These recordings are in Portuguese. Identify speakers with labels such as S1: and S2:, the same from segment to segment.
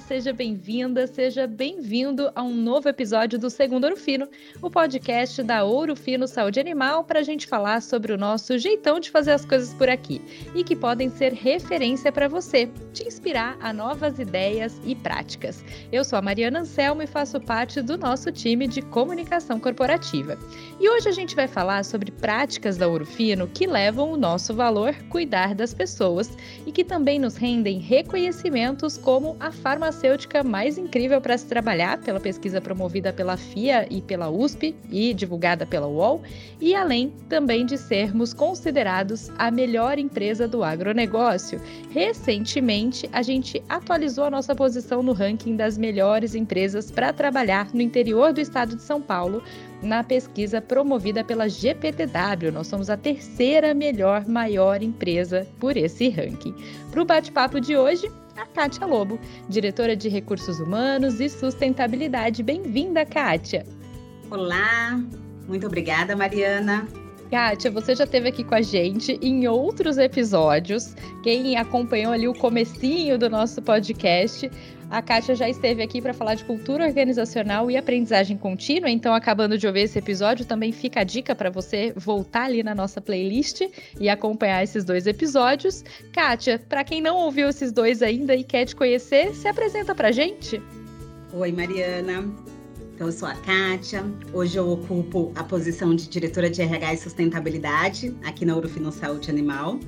S1: Seja bem-vinda, seja bem-vindo a um novo episódio do Segundo Ouro Fino, o podcast da Ouro Fino Saúde Animal, para a gente falar sobre o nosso jeitão de fazer as coisas por aqui e que podem ser referência para você, te inspirar a novas ideias e práticas. Eu sou a Mariana Anselmo e faço parte do nosso time de comunicação corporativa. E hoje a gente vai falar sobre práticas da Ouro Fino que levam o nosso valor cuidar das pessoas e que também nos rendem reconhecimentos como a farmacêutica mais incrível para se trabalhar, pela pesquisa promovida pela FIA e pela USP e divulgada pela UOL, e além também de sermos considerados a melhor empresa do agronegócio. Recentemente, a gente atualizou a nossa posição no ranking das melhores empresas para trabalhar no interior do estado de São Paulo, na pesquisa promovida pela GPTW. Nós somos a terceira melhor maior empresa por esse ranking. Para o bate-papo de hoje, a Kátia Lobo, diretora de Recursos Humanos e Sustentabilidade. Bem-vinda, Kátia!
S2: Olá, muito obrigada, Mariana.
S1: Kátia, você já esteve aqui com a gente em outros episódios. Quem acompanhou ali o comecinho do nosso podcast, a Kátia já esteve aqui para falar de cultura organizacional e aprendizagem contínua, então acabando de ouvir esse episódio, também fica a dica para você voltar ali na nossa playlist e acompanhar esses dois episódios. Kátia, para quem não ouviu esses dois ainda e quer te conhecer, se apresenta para gente.
S2: Oi, Mariana. Então, eu sou a Kátia. Hoje eu ocupo a posição de diretora de RH e sustentabilidade aqui na Urufino Saúde Animal.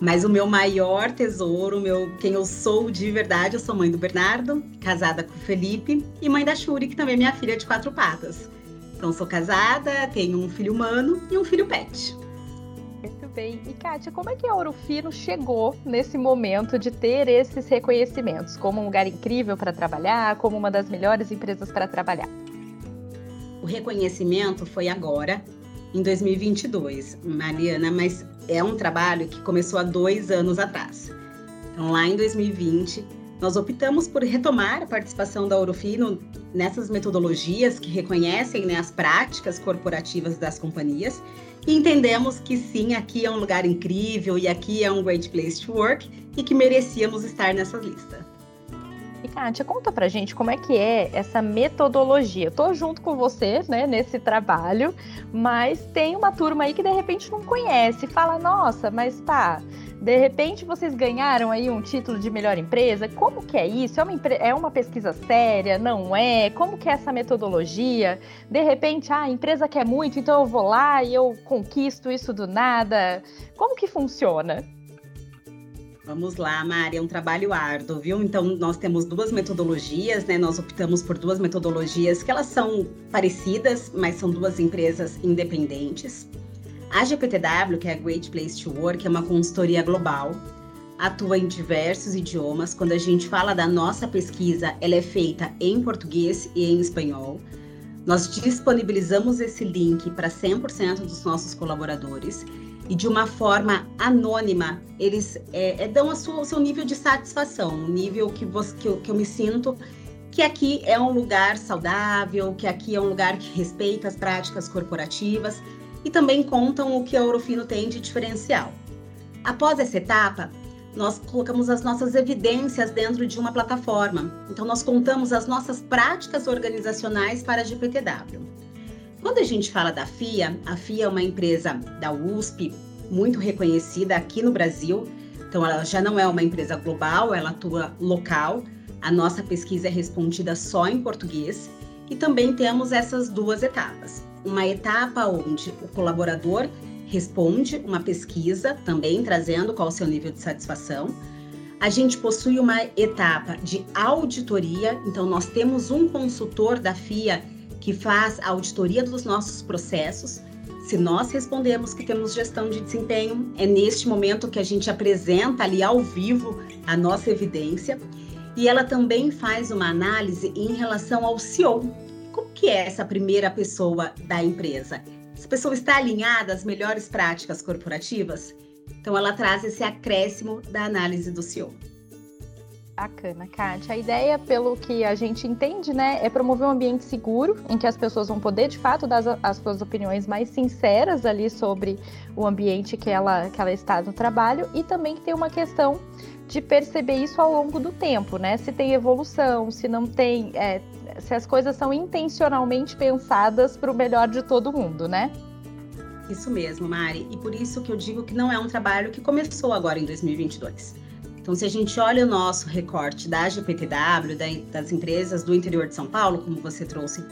S2: Mas o meu maior tesouro, meu, quem eu sou de verdade, eu sou mãe do Bernardo, casada com o Felipe, e mãe da Shuri, que também é minha filha de quatro patas. Então, sou casada, tenho um filho humano e um filho pet
S1: bem. E Kátia, como é que a Ouro Fino chegou nesse momento de ter esses reconhecimentos como um lugar incrível para trabalhar, como uma das melhores empresas para trabalhar?
S2: O reconhecimento foi agora, em 2022, Mariana, mas é um trabalho que começou há dois anos atrás. Então, lá em 2020, nós optamos por retomar a participação da Ourofino nessas metodologias que reconhecem né, as práticas corporativas das companhias e entendemos que sim, aqui é um lugar incrível e aqui é um great place to work e que merecíamos estar nessa lista.
S1: E Kátia, conta pra gente como é que é essa metodologia. Eu tô junto com você, né, nesse trabalho, mas tem uma turma aí que de repente não conhece, fala, nossa, mas tá, de repente vocês ganharam aí um título de melhor empresa. Como que é isso? É uma, é uma pesquisa séria? Não é? Como que é essa metodologia? De repente, ah, a empresa quer muito, então eu vou lá e eu conquisto isso do nada. Como que funciona?
S2: Vamos lá, Mari, é um trabalho árduo, viu? Então, nós temos duas metodologias, né? Nós optamos por duas metodologias que elas são parecidas, mas são duas empresas independentes. A GPTW, que é a Great Place to Work, é uma consultoria global, atua em diversos idiomas. Quando a gente fala da nossa pesquisa, ela é feita em português e em espanhol. Nós disponibilizamos esse link para 100% dos nossos colaboradores e de uma forma anônima, eles é, é, dão sua, o seu nível de satisfação, o nível que, você, que, eu, que eu me sinto que aqui é um lugar saudável, que aqui é um lugar que respeita as práticas corporativas e também contam o que a Ourofino tem de diferencial. Após essa etapa, nós colocamos as nossas evidências dentro de uma plataforma. Então, nós contamos as nossas práticas organizacionais para a GPTW. Quando a gente fala da FIA, a FIA é uma empresa da USP muito reconhecida aqui no Brasil. Então, ela já não é uma empresa global, ela atua local. A nossa pesquisa é respondida só em português. E também temos essas duas etapas uma etapa onde o colaborador responde uma pesquisa, também trazendo qual o seu nível de satisfação. A gente possui uma etapa de auditoria, então nós temos um consultor da FIA que faz a auditoria dos nossos processos. Se nós respondemos que temos gestão de desempenho, é neste momento que a gente apresenta ali ao vivo a nossa evidência. E ela também faz uma análise em relação ao CEO, como que é essa primeira pessoa da empresa? Essa pessoa está alinhada às melhores práticas corporativas? Então, ela traz esse acréscimo da análise do CEO.
S1: Bacana, Kátia. A ideia, pelo que a gente entende, né, é promover um ambiente seguro em que as pessoas vão poder, de fato, dar as suas opiniões mais sinceras ali sobre o ambiente que ela, que ela está no trabalho e também que tem uma questão de perceber isso ao longo do tempo, né? Se tem evolução, se não tem, é, se as coisas são intencionalmente pensadas para o melhor de todo mundo, né?
S2: Isso mesmo, Mari. E por isso que eu digo que não é um trabalho que começou agora em 2022. Então, se a gente olha o nosso recorte da GPTW, das empresas do interior de São Paulo, como você trouxe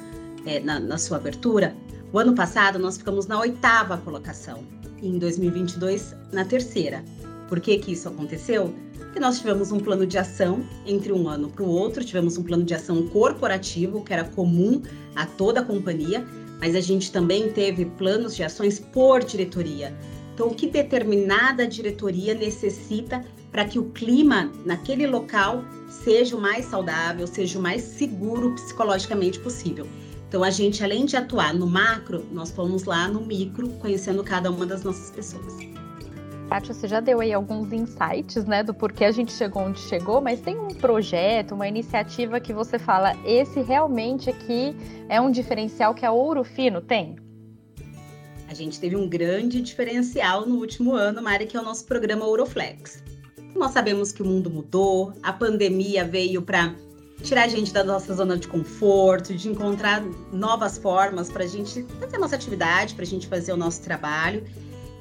S2: é, na, na sua abertura, o ano passado nós ficamos na oitava colocação, e em 2022 na terceira. Por que, que isso aconteceu? Porque nós tivemos um plano de ação entre um ano para o outro, tivemos um plano de ação corporativo, que era comum a toda a companhia, mas a gente também teve planos de ações por diretoria. Então, o que determinada diretoria necessita para que o clima naquele local seja o mais saudável, seja o mais seguro psicologicamente possível. Então, a gente, além de atuar no macro, nós fomos lá no micro, conhecendo cada uma das nossas pessoas.
S1: Kátia, você já deu aí alguns insights, né, do porquê a gente chegou onde chegou, mas tem um projeto, uma iniciativa que você fala, esse realmente aqui é um diferencial que a Ouro Fino tem?
S2: A gente teve um grande diferencial no último ano, Mari, que é o nosso programa Ouroflex. Nós sabemos que o mundo mudou, a pandemia veio para tirar a gente da nossa zona de conforto, de encontrar novas formas para a gente fazer a nossa atividade, para a gente fazer o nosso trabalho.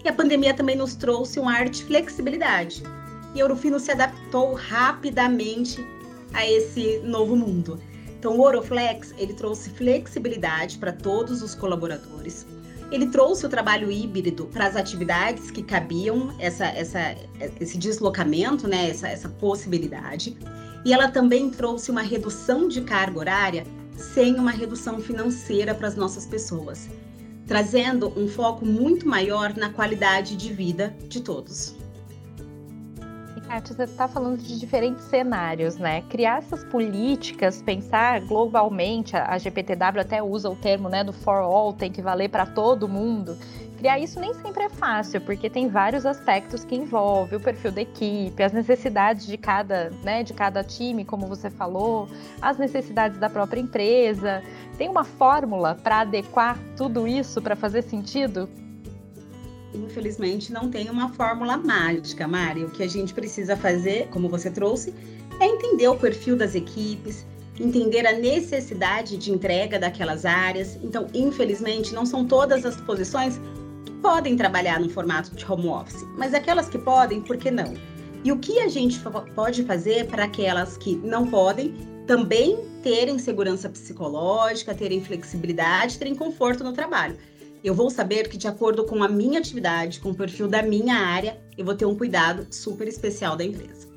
S2: E a pandemia também nos trouxe um ar de flexibilidade. E a Ourofino se adaptou rapidamente a esse novo mundo. Então, o Ouroflex, ele trouxe flexibilidade para todos os colaboradores. Ele trouxe o trabalho híbrido para as atividades que cabiam essa, essa, esse deslocamento, né, essa, essa possibilidade. E ela também trouxe uma redução de carga horária sem uma redução financeira para as nossas pessoas, trazendo um foco muito maior na qualidade de vida de todos.
S1: Kátia, você está falando de diferentes cenários, né? Criar essas políticas, pensar globalmente, a GPTW até usa o termo né, do for all, tem que valer para todo mundo. Criar isso nem sempre é fácil, porque tem vários aspectos que envolve o perfil da equipe, as necessidades de cada, né, de cada time, como você falou, as necessidades da própria empresa. Tem uma fórmula para adequar tudo isso para fazer sentido?
S2: Infelizmente, não tem uma fórmula mágica, Mari. O que a gente precisa fazer, como você trouxe, é entender o perfil das equipes, entender a necessidade de entrega daquelas áreas. Então, infelizmente, não são todas as posições podem trabalhar no formato de home office, mas aquelas que podem, por que não? E o que a gente pode fazer para aquelas que não podem também terem segurança psicológica, terem flexibilidade, terem conforto no trabalho? Eu vou saber que, de acordo com a minha atividade, com o perfil da minha área, eu vou ter um cuidado super especial da empresa.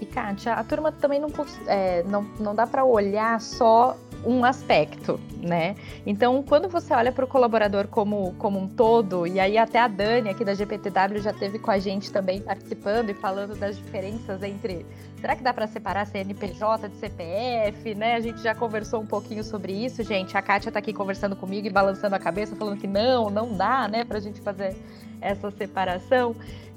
S1: E, Kátia, a turma também não, é, não, não dá para olhar só um aspecto, né? Então, quando você olha para o colaborador como, como um todo, e aí até a Dani aqui da GPTW já teve com a gente também participando e falando das diferenças entre será que dá para separar CNPJ de CPF, né? A gente já conversou um pouquinho sobre isso, gente. A Kátia está aqui conversando comigo e balançando a cabeça, falando que não, não dá, né, para a gente fazer essa separação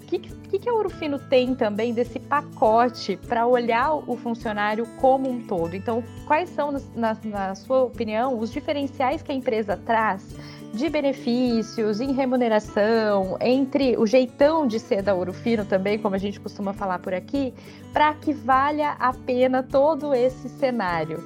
S1: que, que, que a Ouro Fino tem também desse pacote para olhar o funcionário como um todo? Então, quais são, na, na sua opinião, os diferenciais que a empresa traz de benefícios, em remuneração, entre o jeitão de ser da Ouro Fino também, como a gente costuma falar por aqui, para que valha a pena todo esse cenário?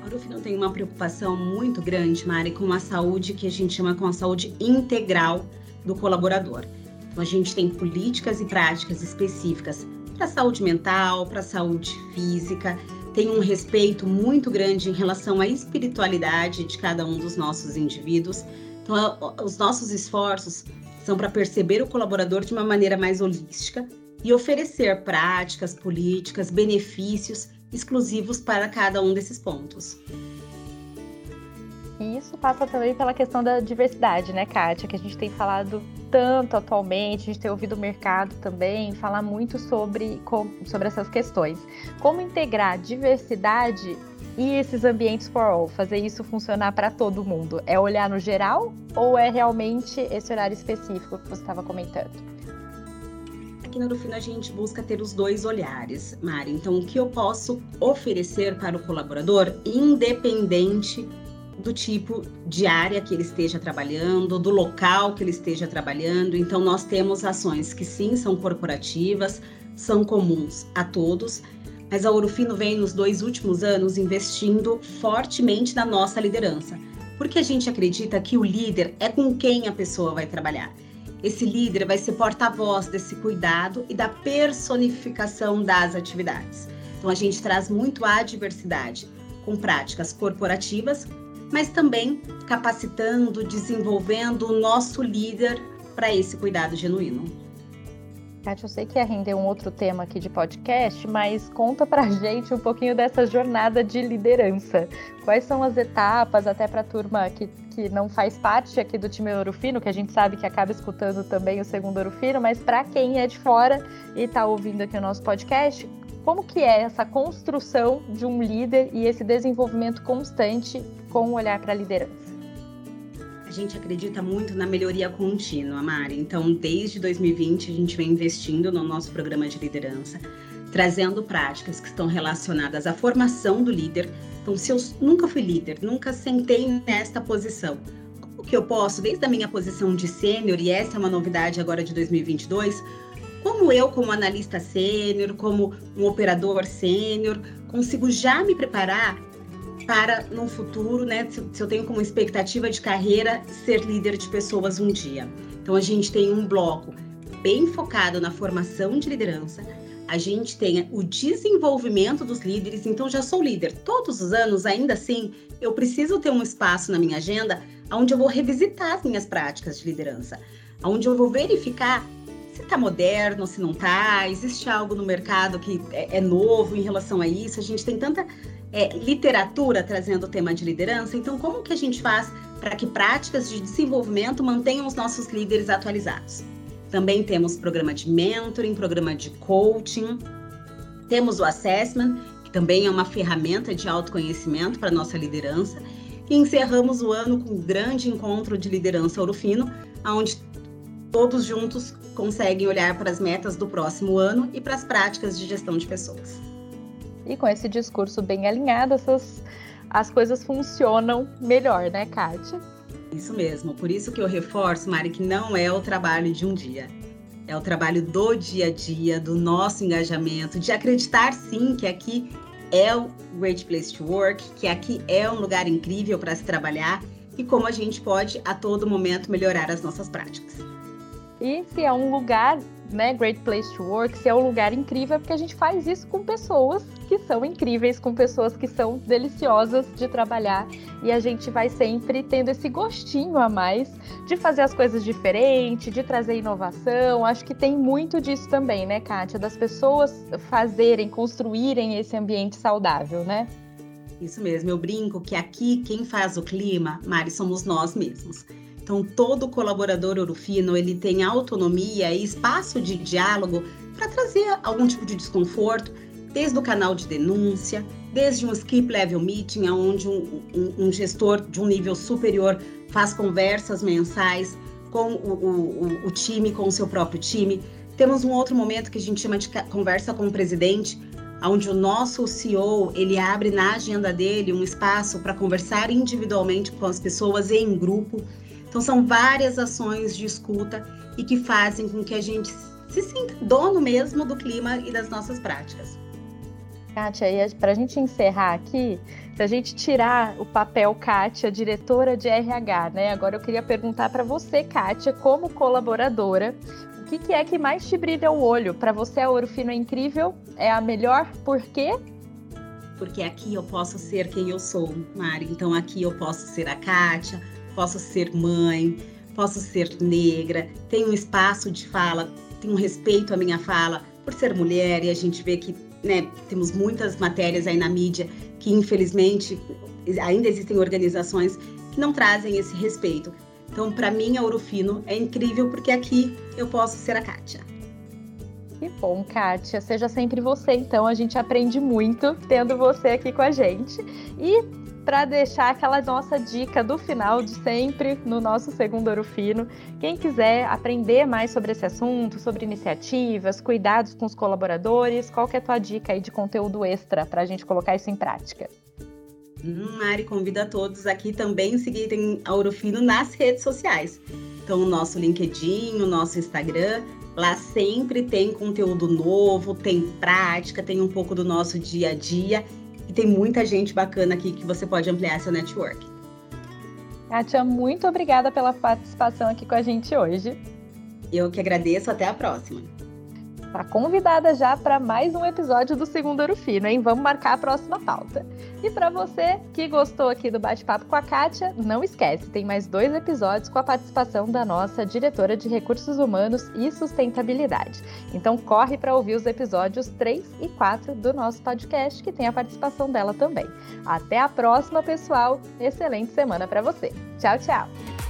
S2: A Ouro Fino tem uma preocupação muito grande, Mari, com a saúde que a gente chama com a saúde integral do colaborador. Então, a gente tem políticas e práticas específicas para a saúde mental, para a saúde física, tem um respeito muito grande em relação à espiritualidade de cada um dos nossos indivíduos. Então, os nossos esforços são para perceber o colaborador de uma maneira mais holística e oferecer práticas, políticas, benefícios exclusivos para cada um desses pontos.
S1: E isso passa também pela questão da diversidade, né, Kátia? Que a gente tem falado tanto atualmente, a gente tem ouvido o mercado também falar muito sobre, sobre essas questões. Como integrar diversidade e esses ambientes for all, fazer isso funcionar para todo mundo? É olhar no geral ou é realmente esse horário específico que você estava comentando?
S2: Aqui no Rufino a gente busca ter os dois olhares, Mari. Então, o que eu posso oferecer para o colaborador, independente do tipo de área que ele esteja trabalhando, do local que ele esteja trabalhando. Então, nós temos ações que sim são corporativas, são comuns a todos, mas a Ouro Fino vem nos dois últimos anos investindo fortemente na nossa liderança, porque a gente acredita que o líder é com quem a pessoa vai trabalhar. Esse líder vai ser porta-voz desse cuidado e da personificação das atividades. Então a gente traz muito a diversidade com práticas corporativas, mas também capacitando, desenvolvendo o nosso líder para esse cuidado genuíno.
S1: Kátia, eu sei que ia render um outro tema aqui de podcast, mas conta pra gente um pouquinho dessa jornada de liderança. Quais são as etapas, até para a turma que, que não faz parte aqui do time Orofino, que a gente sabe que acaba escutando também o segundo Orofino, mas para quem é de fora e está ouvindo aqui o nosso podcast, como que é essa construção de um líder e esse desenvolvimento constante com o olhar para a liderança?
S2: A gente acredita muito na melhoria contínua, Mari. Então, desde 2020, a gente vem investindo no nosso programa de liderança, trazendo práticas que estão relacionadas à formação do líder. Então, se eu nunca fui líder, nunca sentei nesta posição, como que eu posso, desde a minha posição de sênior, e essa é uma novidade agora de 2022, como eu, como analista sênior, como um operador sênior, consigo já me preparar para no futuro, né, se, se eu tenho como expectativa de carreira ser líder de pessoas um dia. Então a gente tem um bloco bem focado na formação de liderança. A gente tem o desenvolvimento dos líderes, então já sou líder todos os anos, ainda assim, eu preciso ter um espaço na minha agenda onde eu vou revisitar as minhas práticas de liderança, onde eu vou verificar se está moderno, se não está, existe algo no mercado que é, é, novo em relação a isso. A gente tem tanta é, literatura trazendo o tema de liderança, então como que a gente faz para que práticas de desenvolvimento mantenham os nossos líderes atualizados? Também temos programa de mentoring, programa de coaching, temos o assessment, que também é uma ferramenta de autoconhecimento para nossa liderança, e encerramos o ano com um grande encontro de liderança Ourofino, onde todos juntos conseguem olhar para as metas do próximo ano e para as práticas de gestão de pessoas.
S1: E com esse discurso bem alinhado, essas, as coisas funcionam melhor, né, Kátia?
S2: Isso mesmo. Por isso que eu reforço, Mari, que não é o trabalho de um dia. É o trabalho do dia a dia, do nosso engajamento, de acreditar sim que aqui é o Great Place to Work, que aqui é um lugar incrível para se trabalhar e como a gente pode a todo momento melhorar as nossas práticas.
S1: E se é um lugar né, Great Place to Work, se é um lugar incrível, é porque a gente faz isso com pessoas que são incríveis, com pessoas que são deliciosas de trabalhar e a gente vai sempre tendo esse gostinho a mais de fazer as coisas diferentes, de trazer inovação. Acho que tem muito disso também, né, Kátia? Das pessoas fazerem, construírem esse ambiente saudável, né?
S2: Isso mesmo, eu brinco que aqui quem faz o clima, Mari, somos nós mesmos. Então, todo colaborador Orofino, ele tem autonomia e espaço de diálogo para trazer algum tipo de desconforto, desde o canal de denúncia, desde um skip level meeting, onde um, um, um gestor de um nível superior faz conversas mensais com o, o, o, time, com o seu próprio time. Temos um outro momento que a gente chama de conversa com o presidente, onde o nosso CEO ele abre na agenda dele um espaço para conversar individualmente com as pessoas e em grupo. Então, são várias ações de escuta e que fazem com que a gente se sinta dono mesmo do clima e das nossas práticas.
S1: Kátia, para a gente encerrar aqui, se a gente tirar o papel Kátia, diretora de RH, né? Agora eu queria perguntar para você, Kátia, como colaboradora, o que, que, é que mais te brilha o olho? Para você, a Ouro Fino é incrível? É a melhor? Por quê?
S2: Porque aqui eu posso ser quem eu sou, Mari. Então aqui eu posso ser a Kátia, posso ser mãe, posso ser negra, tenho um espaço de fala, tenho respeito à minha fala por ser mulher e a gente vê que né, temos muitas matérias aí na mídia que infelizmente ainda existem organizações que não trazem esse respeito. Então, para mim, a Ourofino é incrível porque aqui eu posso ser a Kátia.
S1: Que bom, Kátia. Seja sempre você, então. A gente aprende muito tendo você aqui com a gente. E para deixar aquela nossa dica do final de sempre no nosso segundo Ouro Fino. Quem quiser aprender mais sobre esse assunto, sobre iniciativas, cuidados com os colaboradores, qual que é a tua dica aí de conteúdo extra para a gente colocar isso em prática?
S2: Hum, Mari, convida todos aqui também a seguirem a Ouro Fino nas redes sociais. Então, o nosso LinkedIn, o nosso Instagram, lá sempre tem conteúdo novo, tem prática, tem um pouco do nosso dia a dia e tem muita gente bacana aqui que você pode ampliar seu network.
S1: Kátia, muito obrigada pela participação aqui com a gente hoje.
S2: Eu que agradeço, até a próxima.
S1: Tá convidada já para mais um episódio do Segundo Ouro Fino, hein? Vamos marcar a próxima pauta. E para você que gostou aqui do bate-papo com a Kátia, não esquece, tem mais dois episódios com a participação da nossa diretora de Recursos Humanos e Sustentabilidade. Então corre para ouvir os episódios 3 e 4 do nosso podcast, que tem a participação dela também. Até a próxima, pessoal. Excelente semana para você. Tchau, tchau.